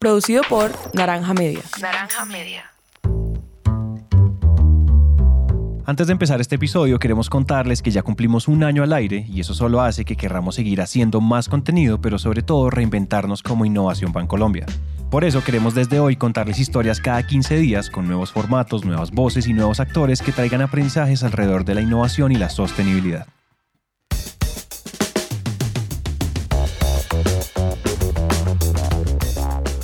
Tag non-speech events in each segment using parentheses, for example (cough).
Producido por Naranja Media. Naranja Media. Antes de empezar este episodio queremos contarles que ya cumplimos un año al aire y eso solo hace que querramos seguir haciendo más contenido, pero sobre todo reinventarnos como Innovación Bancolombia. Por eso queremos desde hoy contarles historias cada 15 días con nuevos formatos, nuevas voces y nuevos actores que traigan aprendizajes alrededor de la innovación y la sostenibilidad.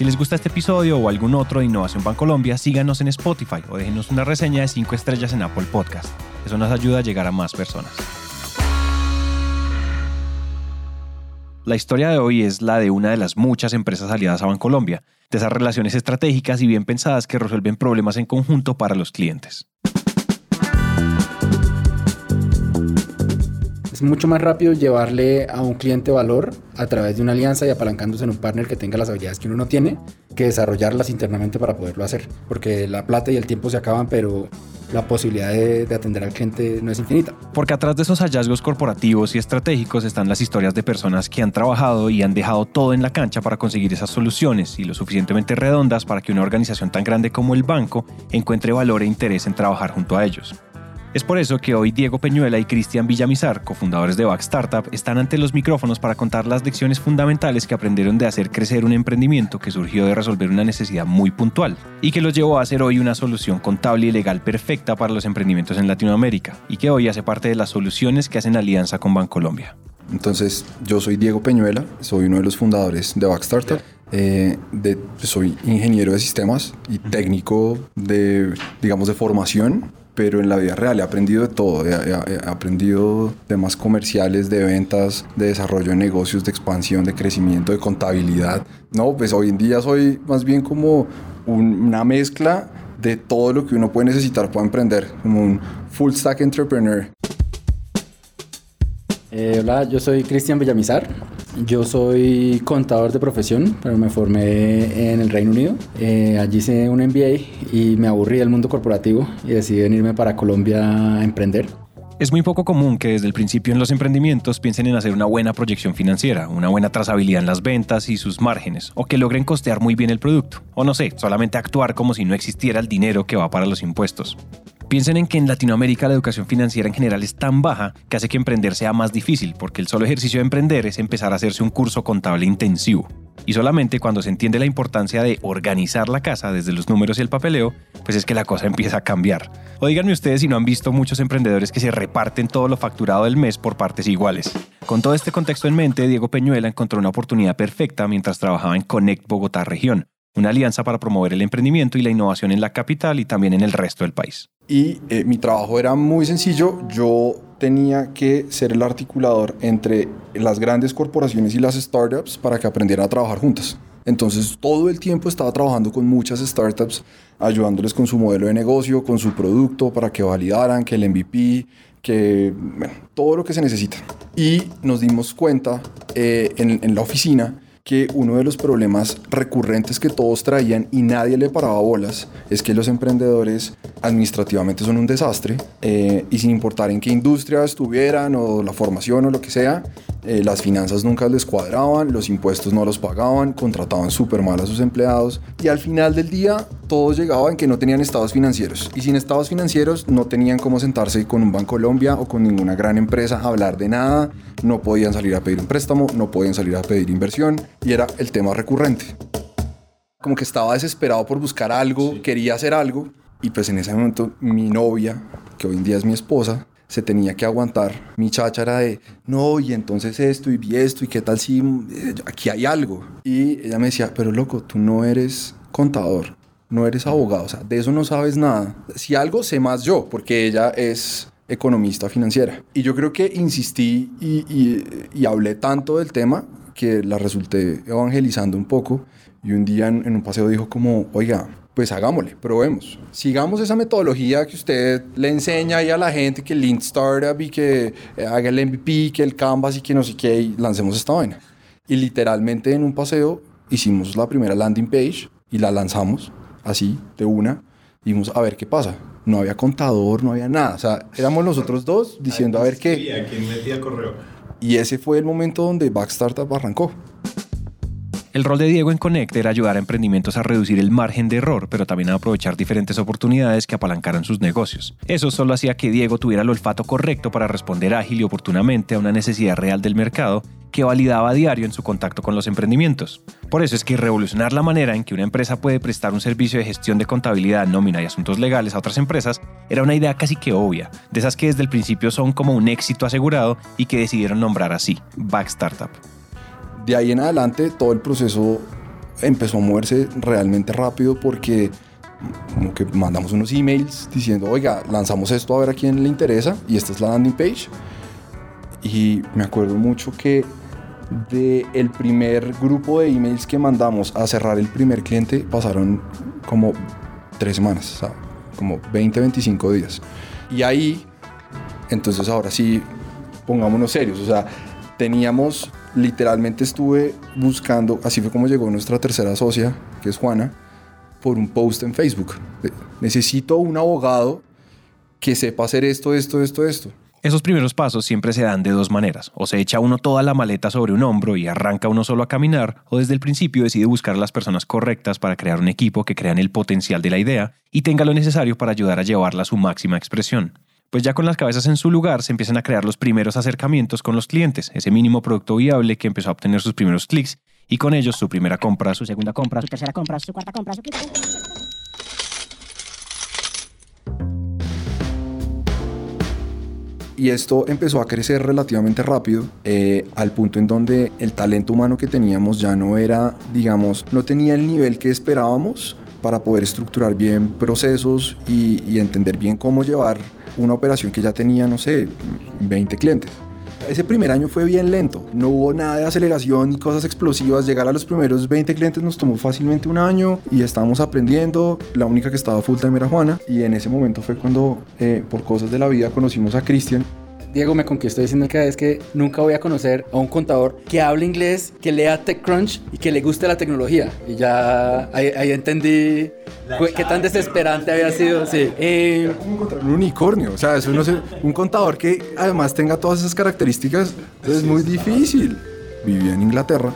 Si les gusta este episodio o algún otro de Innovación Bancolombia, síganos en Spotify o déjenos una reseña de 5 estrellas en Apple Podcast. Eso nos ayuda a llegar a más personas. La historia de hoy es la de una de las muchas empresas aliadas a Bancolombia, de esas relaciones estratégicas y bien pensadas que resuelven problemas en conjunto para los clientes. Es mucho más rápido llevarle a un cliente valor a través de una alianza y apalancándose en un partner que tenga las habilidades que uno no tiene que desarrollarlas internamente para poderlo hacer. Porque la plata y el tiempo se acaban, pero la posibilidad de, de, atender al cliente no es infinita. Porque atrás de esos hallazgos corporativos y estratégicos están las historias de personas que han trabajado y han dejado todo en la cancha para conseguir esas soluciones y lo suficientemente redondas para que una organización tan grande como el banco encuentre valor e interés en trabajar junto a ellos. Es por eso que hoy Diego Peñuela y Cristian Villamizar, cofundadores de Back Startup, están ante los micrófonos para contar las lecciones fundamentales que aprendieron de hacer crecer un emprendimiento que surgió de resolver una necesidad muy puntual y que los llevó a hacer hoy una solución contable y legal perfecta para los emprendimientos en Latinoamérica y que hoy hace parte de las soluciones que hacen alianza con Bancolombia. Entonces, yo soy Diego Peñuela, soy uno de los fundadores de Back Startup. Eh, de, soy ingeniero de sistemas y técnico de, digamos, de formación pero en la vida real he aprendido de todo, he, aprendido temas comerciales, de ventas, de desarrollo de negocios, de expansión, de crecimiento, de contabilidad. No, pues hoy en día soy más bien como un, una mezcla de todo lo que uno puede necesitar para emprender, como un full stack entrepreneur. Eh, hola, yo soy Cristian Villamizar. Yo soy contador de profesión, pero me formé en el Reino Unido. Eh, allí hice un MBA y me aburrí del mundo corporativo y decidí venirme para Colombia a emprender. Es muy poco común que desde el principio en los emprendimientos piensen en hacer una buena proyección financiera, una buena trazabilidad en las ventas y sus márgenes, o que logren costear muy bien el producto, o no sé, solamente actuar como si no existiera el dinero que va para los impuestos. Piensen en que en Latinoamérica la educación financiera en general es tan baja que hace que emprender sea más difícil, porque el solo ejercicio de emprender es empezar a hacerse un curso contable intensivo. Y solamente cuando se entiende la importancia de organizar la casa desde los números y el papeleo, pues es que la cosa (laughs) empieza a cambiar. O díganme ustedes si no han visto muchos emprendedores que se reparten todo lo facturado del mes por partes iguales. Con todo este contexto en mente, Diego Peñuela encontró una oportunidad perfecta mientras trabajaba en Connect Bogotá Región, una alianza para promover el emprendimiento y la innovación en la capital y también en el resto del país. Y eh, mi trabajo era muy sencillo, yo tenía que ser el articulador entre las grandes corporaciones y las startups para que aprendieran a trabajar juntas. Entonces todo el tiempo estaba trabajando con muchas startups, ayudándoles con su modelo de negocio, con su producto, para que validaran, que el MVP, que todo lo que se necesita. Y nos dimos cuenta eh, en la oficina que uno de los problemas recurrentes que todos traían y nadie le paraba bolas es que los emprendedores administrativamente son un desastre eh, y sin importar en qué industria estuvieran o la formación o lo que sea, eh, las finanzas nunca les cuadraban, los impuestos no los pagaban, contrataban súper mal a sus empleados y al final del día todos llegaban que no tenían estados financieros y sin estados financieros no tenían cómo sentarse con un Banco Colombia o con ninguna gran empresa a hablar de nada, no podían salir a pedir un préstamo, no podían salir a pedir inversión y era el tema recurrente. Como que estaba desesperado por buscar algo, sí. quería hacer algo y pues en ese momento mi novia, que hoy en día es mi esposa, se tenía que aguantar mi cháchara de no, y entonces esto y vi esto y qué tal si eh, aquí hay algo. Y ella me decía, pero loco, tú no eres contador, no eres abogado, o sea, de eso no sabes nada. Si algo sé más yo, porque ella es economista financiera. Y yo creo que insistí y, y, hablé tanto del tema que la resulté evangelizando un poco y un día en, en un paseo dijo como, oiga, pues hagámosle, probemos. Sigamos esa metodología que usted le enseña ahí a la gente, que el Lean Startup y que eh, haga el MVP, que el Canvas y que no sé qué, y lancemos esta vaina. Y literalmente en un paseo hicimos la primera landing page y la lanzamos así, de una. Y vimos a ver qué pasa. No había contador, no había nada. O sea, éramos nosotros dos diciendo a ver qué. ¿Quién metía correo? Y ese fue el momento donde Back Startup arrancó. El rol de Diego en Connect era ayudar a emprendimientos a reducir el margen de error, pero también a aprovechar diferentes oportunidades que apalancaran sus negocios. Eso solo hacía que Diego tuviera el olfato correcto para responder ágil y oportunamente a una necesidad real del mercado que validaba a diario en su contacto con los emprendimientos. Por eso es que revolucionar la manera en que una empresa puede prestar un servicio de gestión de contabilidad, nómina y asuntos legales a otras empresas era una idea casi que obvia, de esas que desde el principio son como un éxito asegurado y que decidieron nombrar así, Back Startup. De ahí en adelante todo el proceso empezó a moverse realmente rápido porque como que mandamos unos emails diciendo, oiga, lanzamos esto a ver a quién le interesa y esta es la landing page. Y me acuerdo mucho que de el primer grupo de emails que mandamos a cerrar el primer cliente pasaron como tres semanas, sea, como 20, 25 días. Y ahí, entonces ahora sí, pongámonos serios, o sea, teníamos, literalmente estuve buscando, así fue como llegó nuestra tercera socia, que es Juana, por un post en Facebook. Necesito un abogado que sepa hacer esto, esto, esto, esto. Esos primeros pasos siempre se dan de dos maneras. O se echa uno toda la maleta sobre un hombro y arranca uno solo a caminar, o desde el principio decide buscar a las personas correctas para crear un equipo que crean el potencial de la idea y tenga lo necesario para ayudar a llevarla a su máxima expresión. Pues ya con las cabezas en su lugar se empiezan a crear los primeros acercamientos con los clientes, ese mínimo producto viable que empezó a obtener sus primeros clics y con ellos su primera compra, su segunda compra, su tercera compra, su cuarta compra, su quinta compra. Y esto empezó a crecer relativamente rápido, eh, al punto en donde el talento humano que teníamos ya no era, digamos, no tenía el nivel que esperábamos para poder estructurar bien procesos y, y entender bien cómo llevar una operación que ya tenía, no sé, 20 clientes. Ese primer año fue bien lento, no hubo nada de aceleración ni cosas explosivas. Llegar a los primeros 20 clientes nos tomó fácilmente un año y estábamos aprendiendo. La única que estaba full time era Juana y en ese momento fue cuando, eh, por cosas de la vida, conocimos a Cristian Diego me conquistó diciendo cada vez que nunca voy a conocer a un contador que hable inglés, que lea TechCrunch y que le guste la tecnología. Y ya ahí, ahí entendí qué tan desesperante había sido. Sí. Eh, como encontrar un unicornio. O sea, eso no sé, un contador que además tenga todas esas características es muy difícil. Vivía en Inglaterra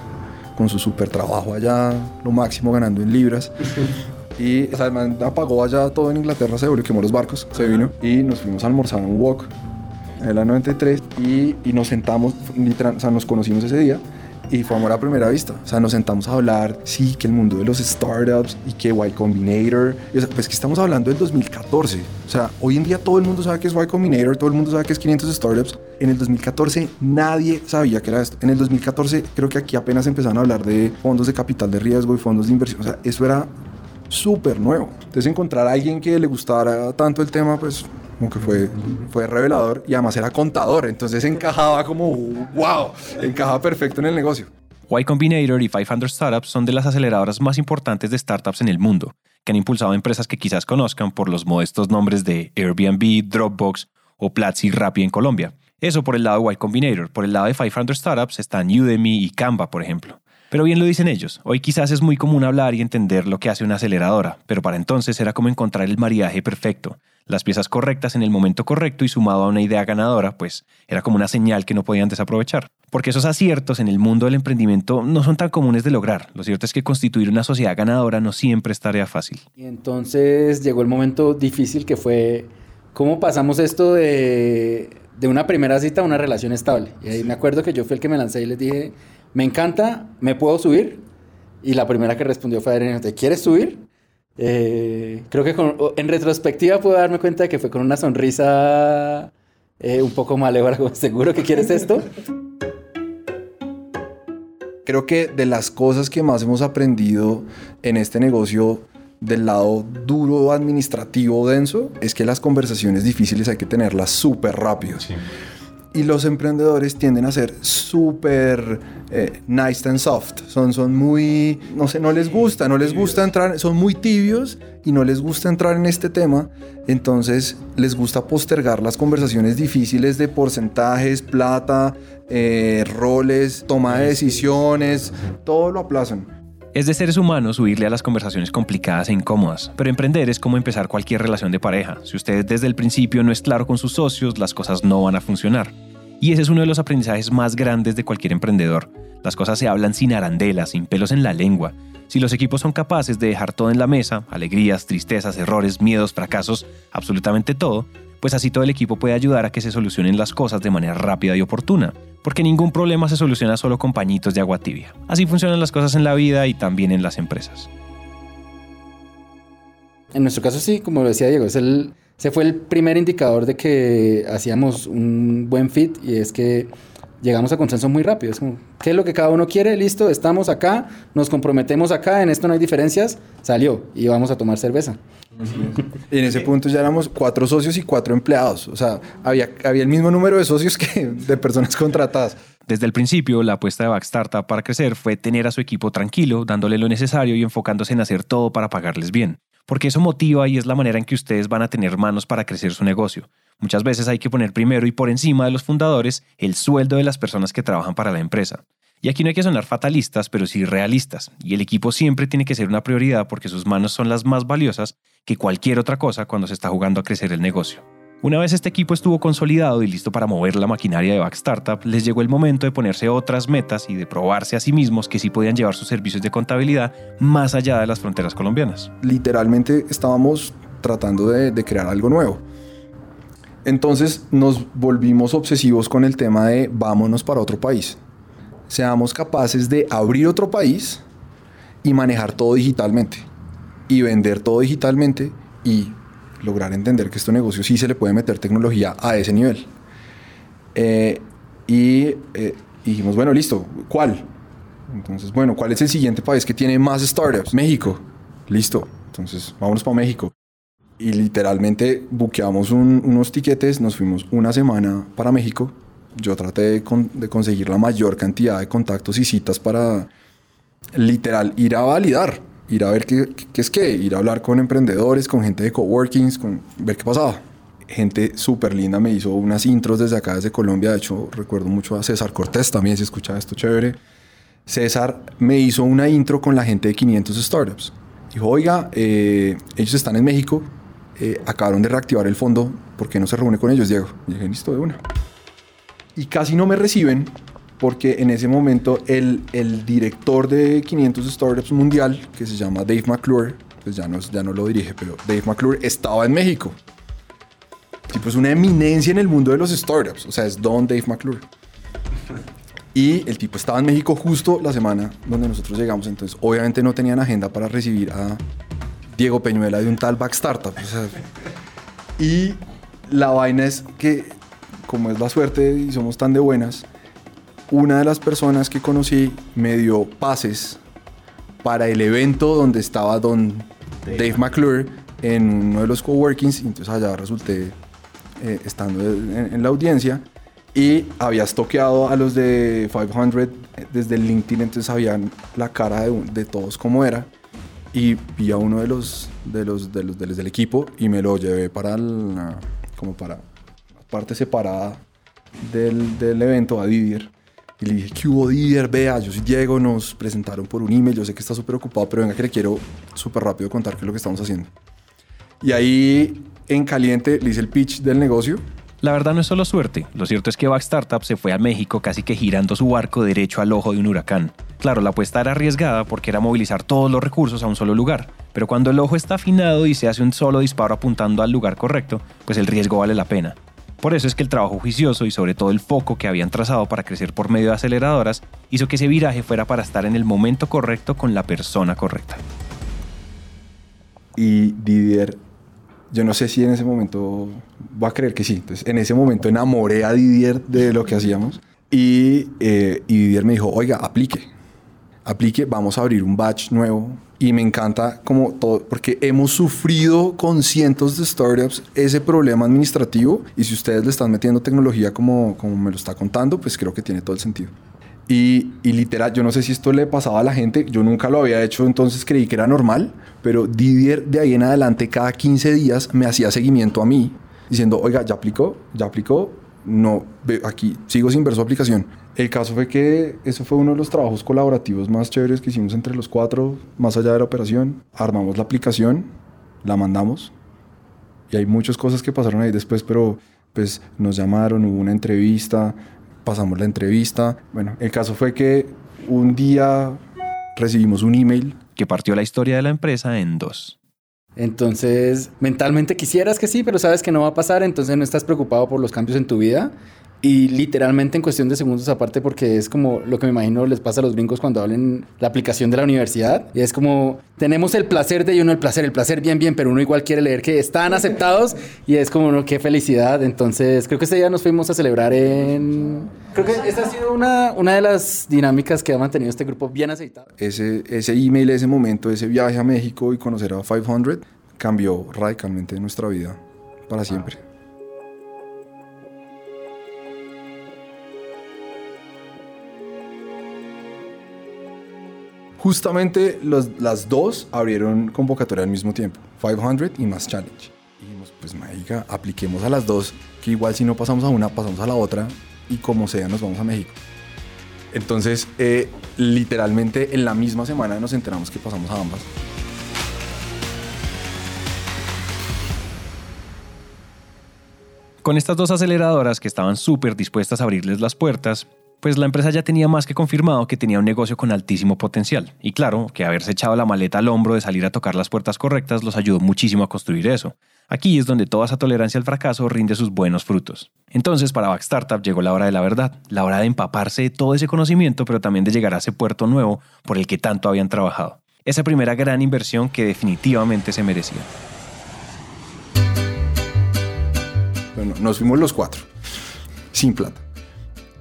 con su super trabajo allá, lo máximo ganando en libras. Y o sea, el man apagó allá todo en Inglaterra, se volvió, quemó los barcos, se vino y nos fuimos a almorzar a un walk en la 93 y, y nos sentamos, literal, o sea, nos conocimos ese día y fue amor a primera vista. O sea, nos sentamos a hablar, sí, que el mundo de los startups y que Y Combinator. O sea, pues que estamos hablando del 2014. O sea, hoy en día todo el mundo sabe que es Y Combinator, todo el mundo sabe que es 500 startups. En el 2014 nadie sabía que era esto. En el 2014 creo que aquí apenas empezaron a hablar de fondos de capital de riesgo y fondos de inversión. O sea, eso era súper nuevo. Entonces encontrar a alguien que le gustara tanto el tema, pues como que fue, fue revelador y además era contador, entonces encajaba como, wow, encajaba perfecto en el negocio. Y Combinator y 500 Startups son de las aceleradoras más importantes de startups en el mundo, que han impulsado empresas que quizás conozcan por los modestos nombres de Airbnb, Dropbox o Platzi Rappi en Colombia. Eso por el lado de Y Combinator. Por el lado de 500 Startups están Udemy y Canva, por ejemplo. Pero bien lo dicen ellos, hoy quizás es muy común hablar y entender lo que hace una aceleradora, pero para entonces era como encontrar el maridaje perfecto, las piezas correctas en el momento correcto y sumado a una idea ganadora, pues era como una señal que no podían desaprovechar. Porque esos aciertos en el mundo del emprendimiento no son tan comunes de lograr. Lo cierto es que constituir una sociedad ganadora no siempre es tarea fácil. Y entonces llegó el momento difícil que fue cómo pasamos esto de, de una primera cita a una relación estable. Y ahí me acuerdo que yo fui el que me lancé y les dije, me encanta, ¿me puedo subir? Y la primera que respondió fue Adriana, ¿te quieres subir? Eh, creo que con- en retrospectiva puedo darme cuenta de que fue con una sonrisa eh, un poco malévola, como, (laughs) ¿seguro que quieres esto? Creo que de las cosas que más hemos aprendido en este negocio del lado duro administrativo denso es que las conversaciones difíciles hay que tenerlas súper rápido. Y los emprendedores tienden a ser súper eh, nice and soft. Son, son muy, no sé, no les gusta, no les gusta entrar, son muy tibios y no les gusta entrar en este tema. Entonces les gusta postergar las conversaciones difíciles de porcentajes, plata, eh, roles, toma de decisiones, todo lo aplazan. Es de seres humanos huirle a las conversaciones complicadas e incómodas, pero emprender es como empezar cualquier relación de pareja. Si usted desde el principio no es claro con sus socios, las cosas no van a funcionar. Y ese es uno de los aprendizajes más grandes de cualquier emprendedor. Las cosas se hablan sin arandelas, sin pelos en la lengua. Si los equipos son capaces de dejar todo en la mesa, alegrías, tristezas, errores, miedos, fracasos, absolutamente todo, pues así todo el equipo puede ayudar a que se solucionen las cosas de manera rápida y oportuna. Porque ningún problema se soluciona solo con pañitos de agua tibia. Así funcionan las cosas en la vida y también en las empresas. En nuestro caso sí, como lo decía Diego, es el, ese fue el primer indicador de que hacíamos un buen fit y es que llegamos a consenso muy rápido. Es como, ¿qué es lo que cada uno quiere? Listo, estamos acá, nos comprometemos acá, en esto no hay diferencias, salió y vamos a tomar cerveza. Y en ese punto ya éramos cuatro socios y cuatro empleados. O sea, había, había el mismo número de socios que de personas contratadas. Desde el principio, la apuesta de Back Startup para crecer fue tener a su equipo tranquilo, dándole lo necesario y enfocándose en hacer todo para pagarles bien. Porque eso motiva y es la manera en que ustedes van a tener manos para crecer su negocio. Muchas veces hay que poner primero y por encima de los fundadores el sueldo de las personas que trabajan para la empresa. Y aquí no hay que sonar fatalistas, pero sí realistas. Y el equipo siempre tiene que ser una prioridad porque sus manos son las más valiosas que cualquier otra cosa cuando se está jugando a crecer el negocio. Una vez este equipo estuvo consolidado y listo para mover la maquinaria de Back Startup, les llegó el momento de ponerse otras metas y de probarse a sí mismos que sí podían llevar sus servicios de contabilidad más allá de las fronteras colombianas. Literalmente estábamos tratando de, de crear algo nuevo. Entonces nos volvimos obsesivos con el tema de vámonos para otro país. Seamos capaces de abrir otro país y manejar todo digitalmente. Y vender todo digitalmente y lograr entender que este negocio sí se le puede meter tecnología a ese nivel. Eh, y eh, dijimos, bueno, listo, ¿cuál? Entonces, bueno, ¿cuál es el siguiente país que tiene más startups? México. Listo. Entonces, vámonos para México. Y literalmente buqueamos un- unos tiquetes, nos fuimos una semana para México. Yo traté de, de conseguir la mayor cantidad de contactos y citas para literal ir a validar, ir a ver qué, qué- es qué, ir a hablar con emprendedores, con gente de coworkings, con ver qué pasaba. Gente súper linda me hizo unas intros desde acá, desde Colombia. De hecho, recuerdo mucho a César Cortés también, si escuchaba esto chévere. César me hizo una intro con la gente de 500 Startups. Dijo, oiga, eh, ellos están en México, eh, acabaron de reactivar el fondo, ¿por qué no se reúne con ellos, Diego? Y dije, listo, de una. Y casi no me reciben porque en ese momento el, el director de 500 Startups Mundial, que se llama Dave McClure, pues ya no, ya no lo dirige, pero Dave McClure estaba en México. Tipo, es una eminencia en el mundo de los startups, o sea, es Don Dave McClure. (laughs) Y el tipo estaba en México justo la semana donde nosotros llegamos, entonces obviamente no tenían agenda para recibir a Diego Peñuela de un tal Back Startup. o sea, (laughs) y la vaina es que, como es la suerte y somos tan de buenas, una de las personas que conocí me dio pases para el evento donde estaba don Dave McClure en uno de los coworkings. Entonces allá resulté eh, estando en, en la audiencia y había estoqueado a los de 500 desde el LinkedIn, entonces sabían la cara de, de todos cómo era. Y vi a uno de los, de los, de los, de los del equipo y me lo llevé para la, como para la parte separada del, del evento a Didier. Y le dije, ¿qué hubo Didier? Vea, yo soy Diego, nos presentaron por un email, yo sé que está súper ocupado, pero venga que le quiero súper rápido contar qué es lo que estamos haciendo. Y ahí, en caliente, le hice el pitch del negocio. La verdad no es solo suerte, lo cierto es que Back Startup se fue a México casi que girando su barco derecho al ojo de un huracán. Claro, la apuesta era arriesgada porque era movilizar todos los recursos a un solo lugar, pero cuando el ojo está afinado y se hace un solo disparo apuntando al lugar correcto, pues el riesgo vale la pena. Por eso es que el trabajo juicioso y sobre todo el foco que habían trazado para crecer por medio de aceleradoras hizo que ese viraje fuera para estar en el momento correcto con la persona correcta. Y Didier, yo no sé si en ese momento, voy a creer que sí. Entonces, en ese momento enamoré a Didier de lo que hacíamos. Y, eh, y Didier me dijo, oiga, aplique. Aplique, vamos a abrir un batch nuevo. Y me encanta como todo, porque hemos sufrido con cientos de startups ese problema administrativo y si ustedes le están metiendo tecnología como, como me lo está contando, pues creo que tiene todo el sentido. Y, y, literal, yo no sé si esto le pasaba a la gente, yo nunca lo había hecho, entonces creí que era normal, pero Didier de ahí en adelante cada 15 días me hacía seguimiento a mí, diciendo, oiga, ya aplicó, ya aplicó, no, aquí sigo sin ver su aplicación. El caso fue que eso fue uno de los trabajos colaborativos más chéveres que hicimos entre los cuatro, más allá de la operación. Armamos la aplicación, la mandamos y hay muchas cosas que pasaron ahí después, pero pues nos llamaron, hubo una entrevista, pasamos la entrevista. Bueno, el caso fue que un día recibimos un email que partió la historia de la empresa en dos. Entonces, mentalmente quisieras que sí, pero sabes que no va a pasar, entonces no estás preocupado por los cambios en tu vida. Y literalmente en cuestión de segundos aparte, porque es como lo que me imagino les pasa a los brincos cuando hablen la aplicación de la universidad. Y es como, tenemos el placer de, y uno el placer, el placer bien, bien, pero uno igual quiere leer que están aceptados. Y es como, no, qué felicidad. Entonces, creo que ese día nos fuimos a celebrar en... Creo que esa ha sido una, una de las dinámicas que ha mantenido este grupo bien aceitado. Ese, ese email, ese momento, ese viaje a México y conocer a 500 cambió radicalmente nuestra vida para siempre. Justamente los, las dos abrieron convocatoria al mismo tiempo, 500 y Mass Challenge. Y dijimos, pues marica, apliquemos a las dos, que igual si no pasamos a una, pasamos a la otra y como sea nos vamos a México. Entonces, eh, literalmente en la misma semana nos enteramos que pasamos a ambas. Con estas dos aceleradoras que estaban súper dispuestas a abrirles las puertas, pues la empresa ya tenía más que confirmado que tenía un negocio con altísimo potencial. Y claro, que haberse echado la maleta al hombro de salir a tocar las puertas correctas los ayudó muchísimo a construir eso. Aquí es donde toda esa tolerancia al fracaso rinde sus buenos frutos. Entonces, para Back Startup llegó la hora de la verdad, la hora de empaparse de todo ese conocimiento, pero también de llegar a ese puerto nuevo por el que tanto habían trabajado. Esa primera gran inversión que definitivamente se merecía. Bueno, nos fuimos los cuatro, sin plata.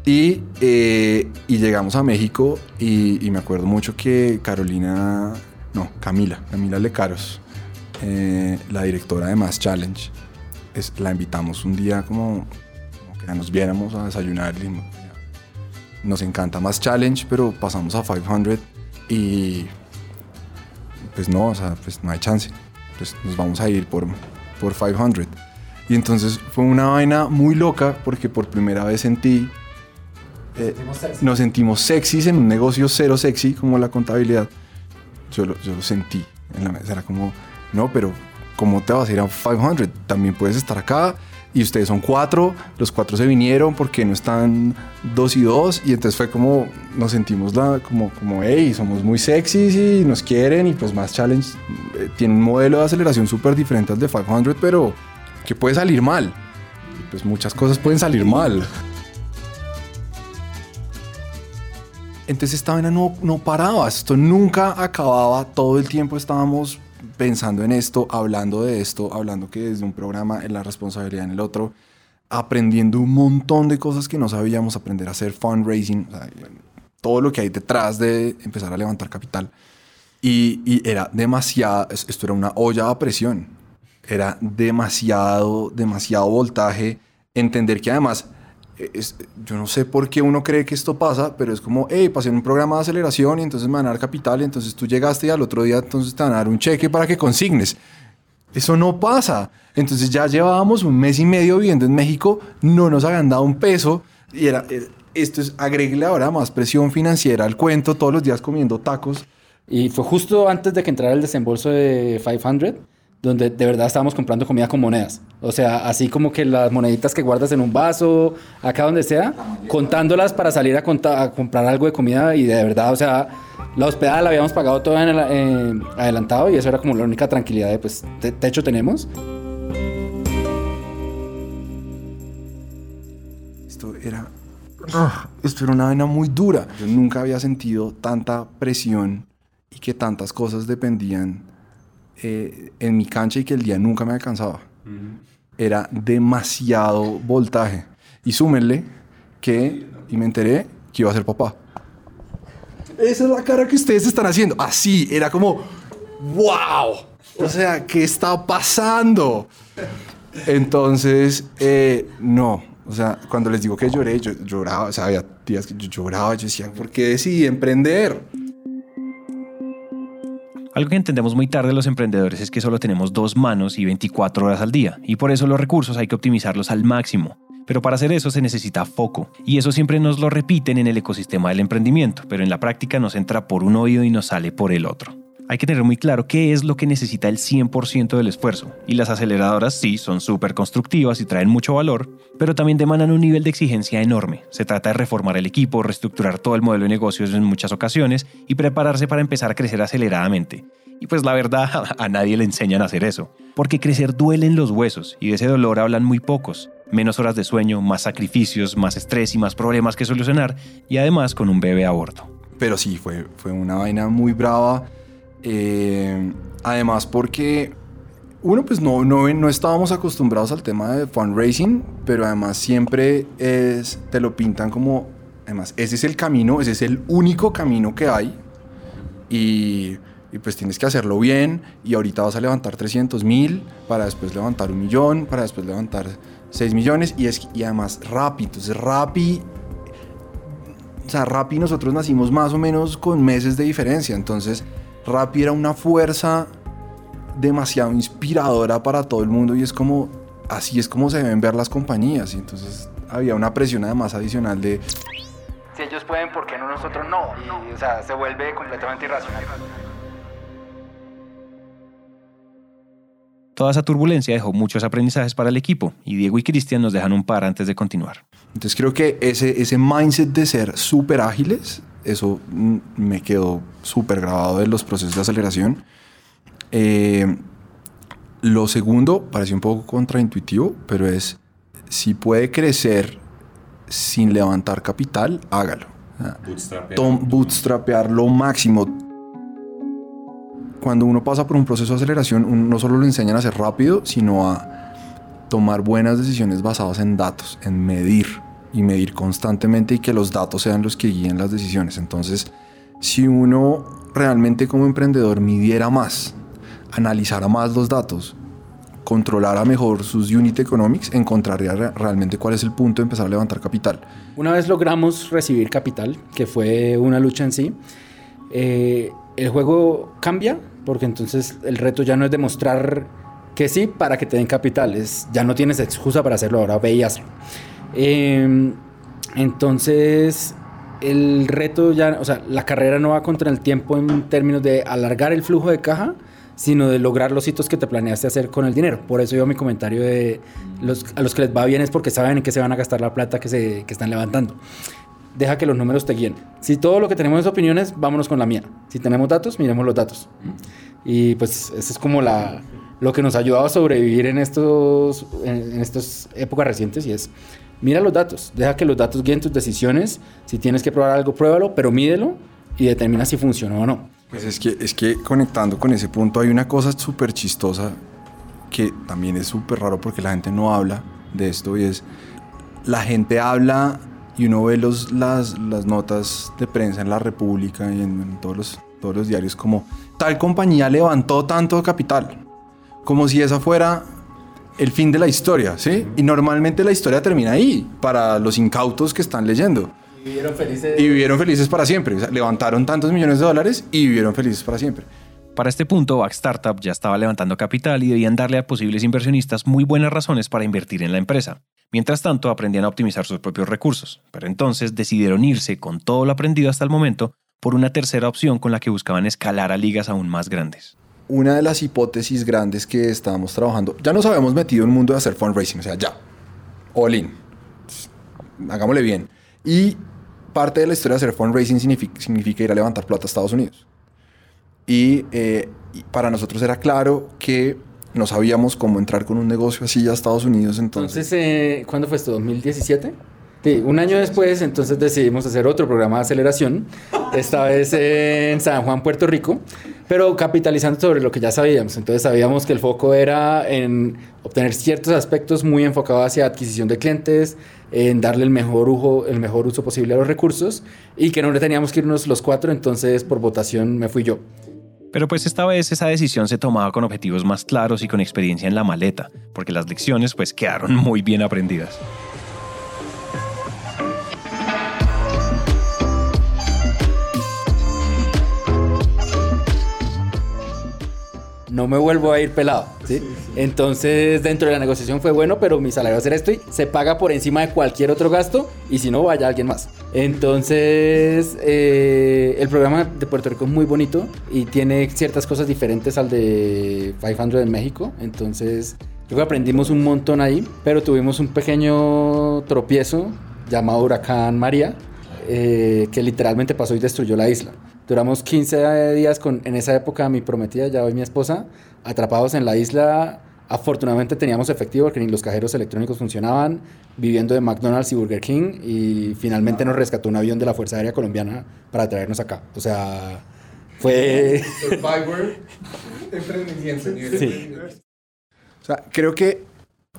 Y, eh, y llegamos a México y, me acuerdo mucho que Carolina, no, Camila, Camila Lecaros, eh, la directora de Mass Challenge, la invitamos un día como, que nos viéramos a desayunar. Y, nos encanta Mass Challenge, pero pasamos a 500 y pues no, o sea, pues no hay chance. Pues nos vamos a ir por, por 500. Y entonces fue una vaina muy loca porque por primera vez sentí eh, nos sentimos sexys en un negocio cero sexy como la contabilidad. Yo lo, yo lo sentí en la mesa. Era como, no, pero ¿cómo te vas a ir a 500? También puedes estar acá. Y ustedes son cuatro, los cuatro se vinieron porque no están dos y dos. Y entonces fue como, nos sentimos la, como, como, hey, somos muy sexys y nos quieren. Y pues más challenge eh, tiene un modelo de aceleración súper diferente al de 500, pero que puede salir mal. Y pues muchas cosas pueden salir mal. Entonces esta vaina no, no paraba, esto nunca acababa, todo el tiempo estábamos pensando en esto, hablando de esto, hablando que desde un programa en la responsabilidad en el otro, aprendiendo un montón de cosas que no sabíamos, aprender a hacer fundraising, todo lo que hay detrás de empezar a levantar capital. Y, y era demasiado, esto era una olla a presión, era demasiado, demasiado voltaje, entender que además es, yo no sé por qué uno cree que esto pasa, pero es como, hey, pasé en un programa de aceleración y entonces me van a dar capital y entonces tú llegaste y al otro día entonces te van a dar un cheque para que consignes. Eso no pasa. Entonces ya llevábamos un mes y medio viviendo en México, no nos habían dado un peso y era, esto es, agregue ahora más presión financiera al cuento, todos los días comiendo tacos. Y fue justo antes de que entrara el desembolso de 500 donde de verdad estábamos comprando comida con monedas. O sea, así como que las moneditas que guardas en un vaso, acá donde sea, contándolas para salir a, comprar algo de comida y de verdad, o sea, la hospedada la habíamos pagado el, eh, adelantado y eso era como la única tranquilidad de, pues, te techo tenemos. Esto era, uh, esto era una vaina muy dura. Yo nunca había sentido tanta presión y que tantas cosas dependían eh, en mi cancha y que el día nunca me alcanzaba. Uh -huh. Era demasiado voltaje. Y súmenle que, y me enteré que iba a ser papá. esa es la cara que ustedes están haciendo. Así, era como, wow. O sea, ¿qué está pasando? Entonces, eh, no. O sea, cuando les digo que lloré, yo lloraba. O sea, había días que yo lloraba. Yo decía, ¿por qué decidí emprender? Algo que entendemos muy tarde los emprendedores es que solo tenemos dos manos y 24 horas al día, y por eso los recursos hay que optimizarlos al máximo. Pero para hacer eso se necesita foco, y eso siempre nos lo repiten en el ecosistema del emprendimiento, pero en la práctica nos entra por un oído y nos sale por el otro. Hay que tener muy claro qué es lo que necesita el 100% del esfuerzo, y las aceleradoras sí son súper constructivas y traen mucho valor, pero también demandan un nivel de exigencia enorme. Se trata de reformar el equipo, reestructurar todo el modelo de negocios en muchas ocasiones y prepararse para empezar a crecer aceleradamente. Y pues la verdad, (laughs) a nadie le enseñan a hacer eso, porque crecer duele en los huesos y de ese dolor hablan muy pocos. Menos horas de sueño, más sacrificios, más estrés y más problemas que solucionar, y además con un bebé a bordo. Pero sí, fue, fue una vaina muy brava. Eh, además porque, uno, pues no, no, no estábamos acostumbrados al tema de fundraising, pero además siempre te lo pintan como, además, ese es el camino, ese es el único camino que hay. Y, y pues tienes que hacerlo bien y ahorita vas a levantar 300 mil para después levantar un millón, para después levantar 6 millones y, es, y además Rappi. Entonces Rappi, o sea, Rappi nosotros nacimos más o menos con meses de diferencia. Entonces Rappi era una fuerza demasiado inspiradora para todo el mundo y es como, así es como se deben ver las compañías. Y entonces había una presión además adicional de... Si ellos pueden, ¿por qué no nosotros no? Y, o sea, se vuelve completamente irracional. Toda esa turbulencia dejó muchos aprendizajes para el equipo y Diego y Cristian nos dejan un par antes de continuar. Entonces creo que ese, ese mindset de ser súper ágiles, eso mm, me quedó súper grabado de los procesos de aceleración. Eh, lo segundo, parece un poco contraintuitivo, pero es, si puede crecer sin levantar capital, hágalo. Tom, bootstrapear lo máximo. Cuando uno pasa por un proceso de aceleración, uno no solo lo enseñan a ser rápido, sino a tomar buenas decisiones basadas en datos, en medir y medir constantemente y que los datos sean los que guíen las decisiones. Entonces, si uno realmente como emprendedor midiera más, analizara más los datos, controlara mejor sus unit economics, encontraría re- realmente cuál es el punto de empezar a levantar capital. Una vez logramos recibir capital, que fue una lucha en sí, eh, el juego cambia, porque entonces el reto ya no es demostrar que sí para que te den capital, es, ya no tienes excusa para hacerlo, ahora ve y hazlo. Eh, entonces, el reto ya, o sea, la carrera no va contra el tiempo en términos de alargar el flujo de caja, sino de lograr los hitos que te planeaste hacer con el dinero. Por eso yo mi comentario de los, a los que les va bien es porque saben en qué se van a gastar la plata que, se, que están levantando. Deja que los números te guíen. Si todo lo que tenemos es opiniones, vámonos con la mía. Si tenemos datos, miremos los datos. Y pues eso es como la, lo que nos ha ayudado a sobrevivir en estos en, en estas épocas recientes y es mira los datos, deja que los datos guíen tus decisiones. Si tienes que probar algo, pruébalo, pero mídelo y determina si funcionó o no. Pues es que, es que conectando con ese punto hay una cosa súper chistosa que también es súper raro porque la gente no habla de esto y es la gente habla y uno ve los, las, las notas de prensa en la República y en, en todos, los, todos los diarios como tal compañía levantó tanto capital, como si esa fuera el fin de la historia, ¿sí? Y normalmente la historia termina ahí para los incautos que están leyendo. Vivieron felices. Y vivieron felices para siempre. O sea, levantaron tantos millones de dólares y vivieron felices para siempre. Para este punto, Back Startup ya estaba levantando capital y debían darle a posibles inversionistas muy buenas razones para invertir en la empresa. Mientras tanto, aprendían a optimizar sus propios recursos, pero entonces decidieron irse con todo lo aprendido hasta el momento por una tercera opción con la que buscaban escalar a ligas aún más grandes. Una de las hipótesis grandes que estábamos trabajando, ya nos habíamos metido en un mundo de hacer fundraising, o sea, ya, all in, hagámosle bien. Y parte de la historia de hacer fundraising significa, significa ir a levantar plata a Estados Unidos. Y, eh, para nosotros era claro que no sabíamos cómo entrar con un negocio así a Estados Unidos, entonces... Entonces, eh, ¿cuándo fue esto? ¿2017? Sí, un año después, entonces decidimos hacer otro programa de aceleración, esta vez en San Juan, Puerto Rico, pero capitalizando sobre lo que ya sabíamos. Entonces sabíamos que el foco era en obtener ciertos aspectos muy enfocados hacia adquisición de clientes, en darle el mejor, uso, el mejor uso posible a los recursos y que no le teníamos que irnos los cuatro, entonces por votación me fui yo. Pero pues esta vez esa decisión se tomaba con objetivos más claros y con experiencia en la maleta, porque las lecciones pues quedaron (laughs) muy bien aprendidas. No me vuelvo a ir pelado. ¿sí? Entonces, dentro de la negociación fue bueno, pero mi salario va a ser esto y se paga por encima de cualquier otro gasto y si no, vaya alguien más. Entonces, eh, el programa de Puerto Rico es muy bonito y tiene ciertas cosas diferentes al de 500 en México. Entonces, creo que aprendimos un montón ahí, pero tuvimos un pequeño tropiezo llamado Huracán María, eh, que literalmente pasó y destruyó la isla. Duramos 15 días con, en esa época, mi prometida, ya hoy mi esposa, atrapados en la isla. Afortunadamente teníamos efectivo porque ni los cajeros electrónicos funcionaban, viviendo de McDonald's y Burger King y finalmente nos rescató un avión de la Fuerza Aérea Colombiana para traernos acá. O sea, fue... Survivor, emprendimiento. Sí. O sea, creo que,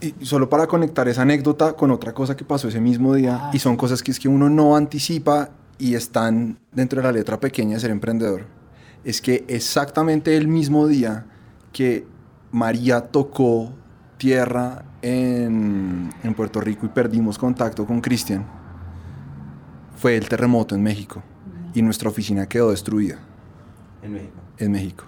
y solo para conectar esa anécdota con otra cosa que pasó ese mismo día, y son cosas que es que uno no anticipa y están dentro de la letra pequeña de ser emprendedor, es que exactamente el mismo día que María tocó tierra en, en Puerto Rico y perdimos contacto con Cristian, fue el terremoto en México y nuestra oficina quedó destruida En México. en México.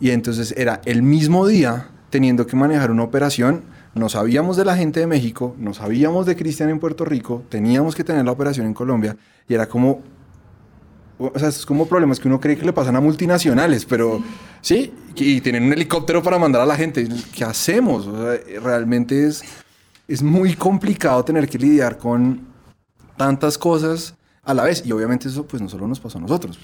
Y entonces era el mismo día teniendo que manejar una operación. No sabíamos de la gente de México, no sabíamos de Cristian en Puerto Rico, teníamos que tener la operación en Colombia y era como, o sea, es como problemas que uno cree que le pasan a multinacionales, pero sí, y tienen un helicóptero para mandar a la gente. ¿Qué hacemos? O sea, realmente es, es muy complicado tener que lidiar con tantas cosas a la vez y obviamente eso pues no solo nos pasó a nosotros,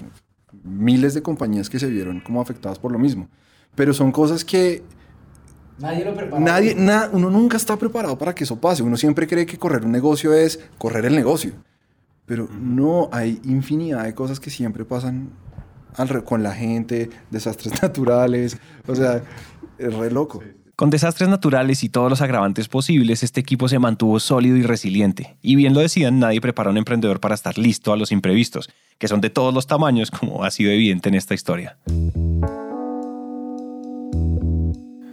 miles de compañías que se vieron como afectadas por lo mismo, pero son cosas que Nadie lo. Nadie, na- uno nunca está preparado para que eso pase. Uno siempre cree que correr un negocio es correr el negocio. Pero no, hay infinidad de cosas que siempre pasan al re- con la gente, desastres (laughs) naturales. O sea, es re loco. Con desastres naturales y todos los agravantes posibles, este equipo se mantuvo sólido y resiliente. Y bien lo decían, nadie prepara a un emprendedor para estar listo a los imprevistos, que son de todos los tamaños, como ha sido evidente en esta historia.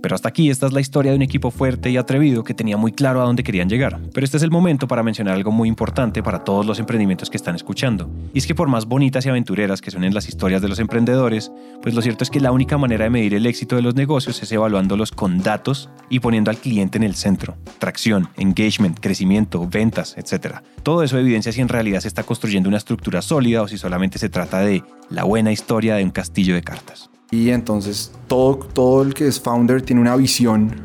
Pero hasta aquí esta es la historia de un equipo fuerte y atrevido que tenía muy claro a dónde querían llegar. Pero este es el momento para mencionar algo muy importante para todos los emprendimientos que están escuchando. Y es que por más bonitas y aventureras que suenen las historias de los emprendedores, pues lo cierto es que la única manera de medir el éxito de los negocios es evaluándolos con datos y poniendo al cliente en el centro. Tracción, engagement, crecimiento, ventas, etc. Todo eso evidencia si en realidad se está construyendo una estructura sólida o si solamente se trata de la buena historia de un castillo de cartas. Y entonces todo, todo el que es founder tiene una visión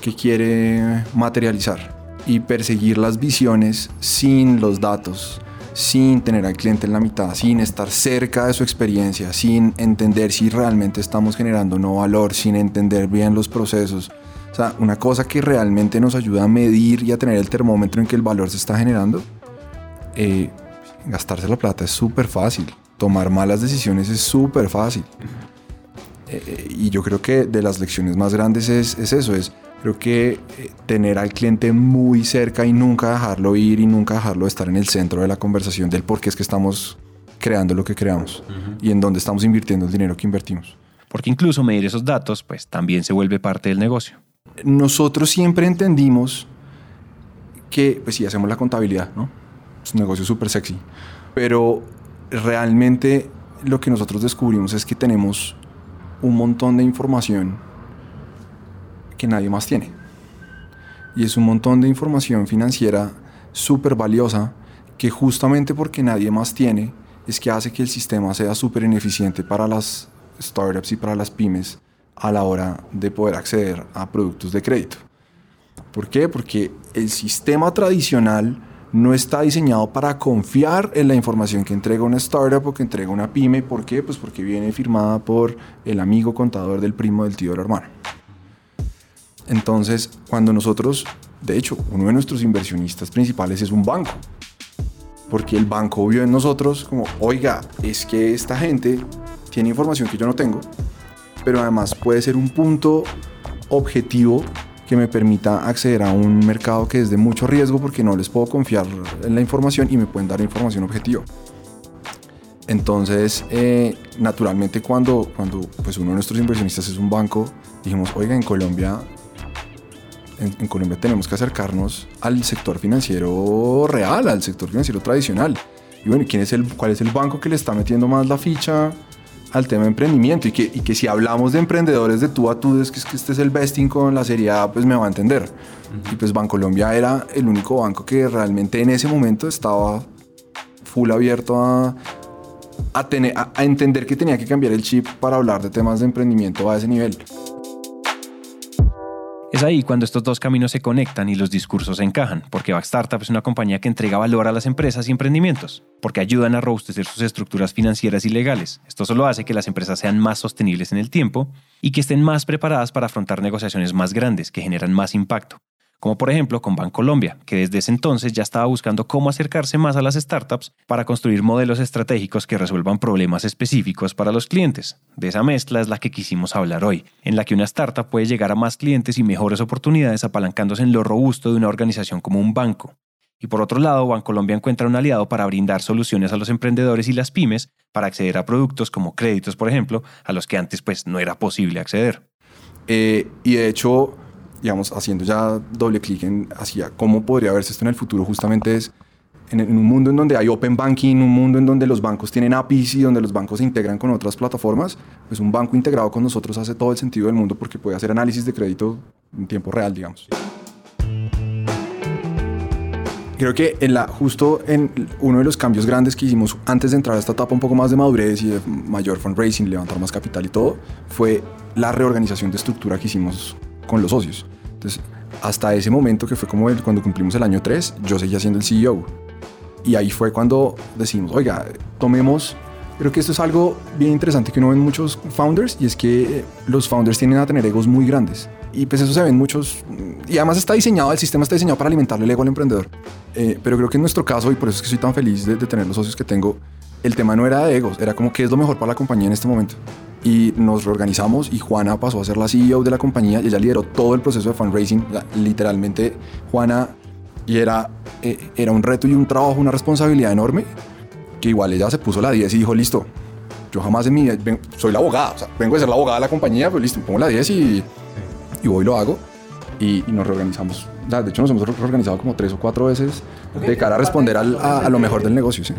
que quiere materializar y perseguir las visiones sin los datos, sin tener al cliente en la mitad, sin estar cerca de su experiencia, sin entender si realmente estamos generando no valor, sin entender bien los procesos. O sea, una cosa que realmente nos ayuda a medir y a tener el termómetro en que el valor se está generando, eh, gastarse la plata es súper fácil. Tomar malas decisiones es súper fácil. Eh, y yo creo que de las lecciones más grandes es, es eso, es creo que eh, tener al cliente muy cerca y nunca dejarlo ir y nunca dejarlo estar en el centro de la conversación del por qué es que estamos creando lo que creamos y en dónde estamos invirtiendo el dinero que invertimos. Porque incluso medir esos datos, pues también se vuelve parte del negocio. Nosotros siempre entendimos que, pues sí, hacemos la contabilidad, ¿no? Es un negocio súper sexy, pero realmente lo que nosotros descubrimos es que tenemos un montón de información que nadie más tiene. Y es un montón de información financiera súper valiosa que justamente porque nadie más tiene es que hace que el sistema sea súper ineficiente para las startups y para las pymes a la hora de poder acceder a productos de crédito. ¿Por qué? Porque el sistema tradicional no está diseñado para confiar en la información que entrega una startup o que entrega una pyme. ¿Por qué? Pues porque viene firmada por el amigo contador del primo, del tío, del hermano. Entonces, cuando nosotros, de hecho, uno de nuestros inversionistas principales es un banco. Porque el banco vio en nosotros como, oiga, es que esta gente tiene información que yo no tengo, pero además puede ser un punto objetivo que me permita acceder a un mercado que es de mucho riesgo porque no les puedo confiar en la información y me pueden dar información objetiva. Entonces, eh, naturalmente cuando, cuando pues uno de nuestros inversionistas es un banco, dijimos, oiga, en Colombia, en, en Colombia tenemos que acercarnos al sector financiero real, al sector financiero tradicional. Y bueno, ¿quién es el, ¿cuál es el banco que le está metiendo más la ficha al tema de emprendimiento? Y que, y que si hablamos de emprendedores de tú a tú, es que, es que este es el besting con la serie A, pues me va a entender. Y pues Bancolombia era el único banco que realmente en ese momento estaba full abierto a, a, tener, a, a entender que tenía que cambiar el chip para hablar de temas de emprendimiento a ese nivel. Es ahí cuando estos dos caminos se conectan y los discursos se encajan, porque Backstartup es una compañía que entrega valor a las empresas y emprendimientos, porque ayudan a robustecer sus estructuras financieras y legales. Esto solo hace que las empresas sean más sostenibles en el tiempo y que estén más preparadas para afrontar negociaciones más grandes que generan más impacto como por ejemplo con Bancolombia, que desde ese entonces ya estaba buscando cómo acercarse más a las startups para construir modelos estratégicos que resuelvan problemas específicos para los clientes. De esa mezcla es la que quisimos hablar hoy, en la que una startup puede llegar a más clientes y mejores oportunidades apalancándose en lo robusto de una organización como un banco. Y por otro lado, Bancolombia encuentra un aliado para brindar soluciones a los emprendedores y las pymes para acceder a productos como créditos, por ejemplo, a los que antes pues no era posible acceder. Eh, y de hecho, digamos, haciendo ya doble clic en hacia cómo podría verse esto en el futuro, justamente es en, en, un mundo en donde hay open banking, un mundo en donde los bancos tienen APIs y donde los bancos se integran con otras plataformas, pues un banco integrado con nosotros hace todo el sentido del mundo porque puede hacer análisis de crédito en tiempo real, digamos. Creo que en la, justo en uno de los cambios grandes que hicimos antes de entrar a esta etapa un poco más de madurez y de mayor fundraising, levantar más capital y todo, fue la reorganización de estructura que hicimos con los socios. Entonces, hasta ese momento, que fue como cuando cumplimos el año 3, yo seguía siendo el CEO. Y ahí fue cuando decimos, oiga, tomemos... Creo que esto es algo bien interesante que uno ve en muchos founders y es que los founders tienden a tener egos muy grandes. Y pues eso se ve en muchos... Y además está diseñado, el sistema está diseñado para alimentarle el ego al emprendedor. Eh, pero creo que en nuestro caso, y por eso es que soy tan feliz de tener los socios que tengo, el tema no era de egos, era como qué es lo mejor para la compañía en este momento y nos reorganizamos y Juana pasó a ser la CEO de la compañía y ella lideró todo el proceso de fundraising. Literalmente, Juana, y era, eh, era un reto y un trabajo, una responsabilidad enorme, que igual ella se puso la 10 y dijo, listo, yo jamás en mi vida, soy la abogada, o sea, vengo de ser la abogada de la compañía, pues listo, pongo la 10 y, y voy y lo hago. Y, y nos reorganizamos. De hecho, nos hemos reorganizado como tres o cuatro veces de cara a responder al, a, a, lo mejor del negocio. ¿sí?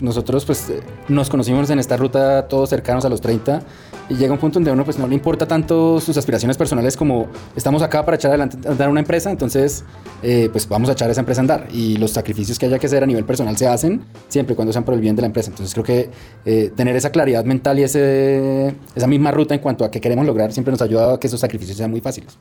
Nosotros pues nos conocimos en esta ruta todos cercanos a los 30 y llega un punto donde a uno pues no le importa tanto sus aspiraciones personales como estamos acá para echar adelante a andar una empresa, entonces eh, pues vamos a echar esa empresa a andar y los sacrificios que haya que hacer a nivel personal se hacen siempre y cuando sean por el bien de la empresa. Entonces creo que eh, tener esa claridad mental y ese, esa misma ruta en cuanto a qué queremos lograr siempre nos ayuda a que esos sacrificios sean muy fáciles.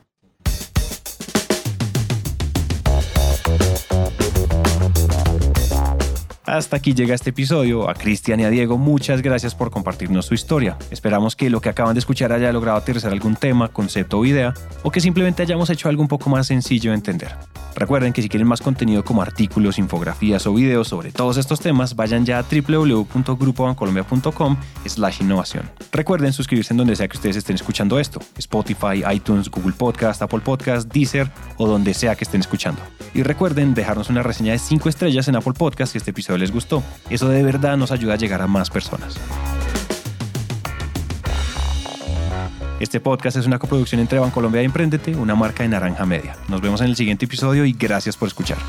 Hasta aquí llega este episodio. A Cristian y a Diego, muchas gracias por compartirnos su historia. Esperamos que lo que acaban de escuchar haya logrado aterrizar algún tema, concepto o idea, o que simplemente hayamos hecho algo un poco más sencillo de entender. Recuerden que si quieren más contenido como artículos, infografías o videos sobre todos estos temas, vayan ya a www.grupobancolombia.com slash innovación. Recuerden suscribirse en donde sea que ustedes estén escuchando esto, Spotify, iTunes, Google Podcast, Apple Podcast, Deezer o donde sea que estén escuchando. Y recuerden dejarnos una reseña de 5 estrellas en Apple Podcast si este episodio les gustó. Eso de verdad nos ayuda a llegar a más personas. Este podcast es una coproducción entre Bancolombia y Emprendete, una marca de Naranja Media. Nos vemos en el siguiente episodio y gracias por escuchar.